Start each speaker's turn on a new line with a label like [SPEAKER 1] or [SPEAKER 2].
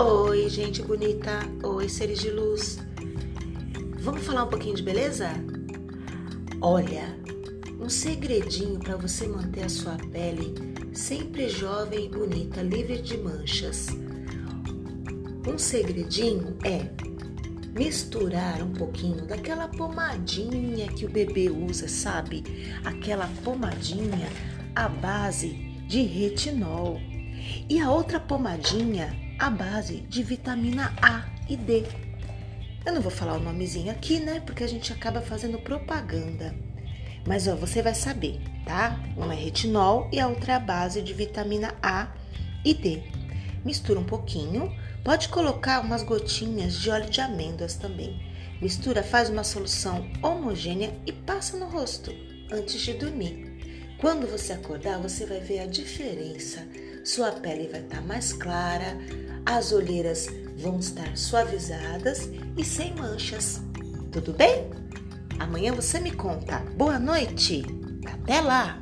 [SPEAKER 1] Oi, gente bonita. Oi, seres de luz. Vamos falar um pouquinho de beleza? Olha, um segredinho para você manter a sua pele sempre jovem e bonita, livre de manchas. Um segredinho é misturar um pouquinho daquela pomadinha que o bebê usa, sabe? Aquela pomadinha à base de retinol. E a outra pomadinha à base de vitamina A e D. Eu não vou falar o nomezinho aqui, né? Porque a gente acaba fazendo propaganda. Mas ó, você vai saber, tá? Uma é retinol e a outra é a base de vitamina A e D. Mistura um pouquinho, pode colocar umas gotinhas de óleo de amêndoas também. Mistura, faz uma solução homogênea e passa no rosto antes de dormir. Quando você acordar, você vai ver a diferença. Sua pele vai estar mais clara, as olheiras vão estar suavizadas e sem manchas. Tudo bem? Amanhã você me conta. Boa noite! Até lá!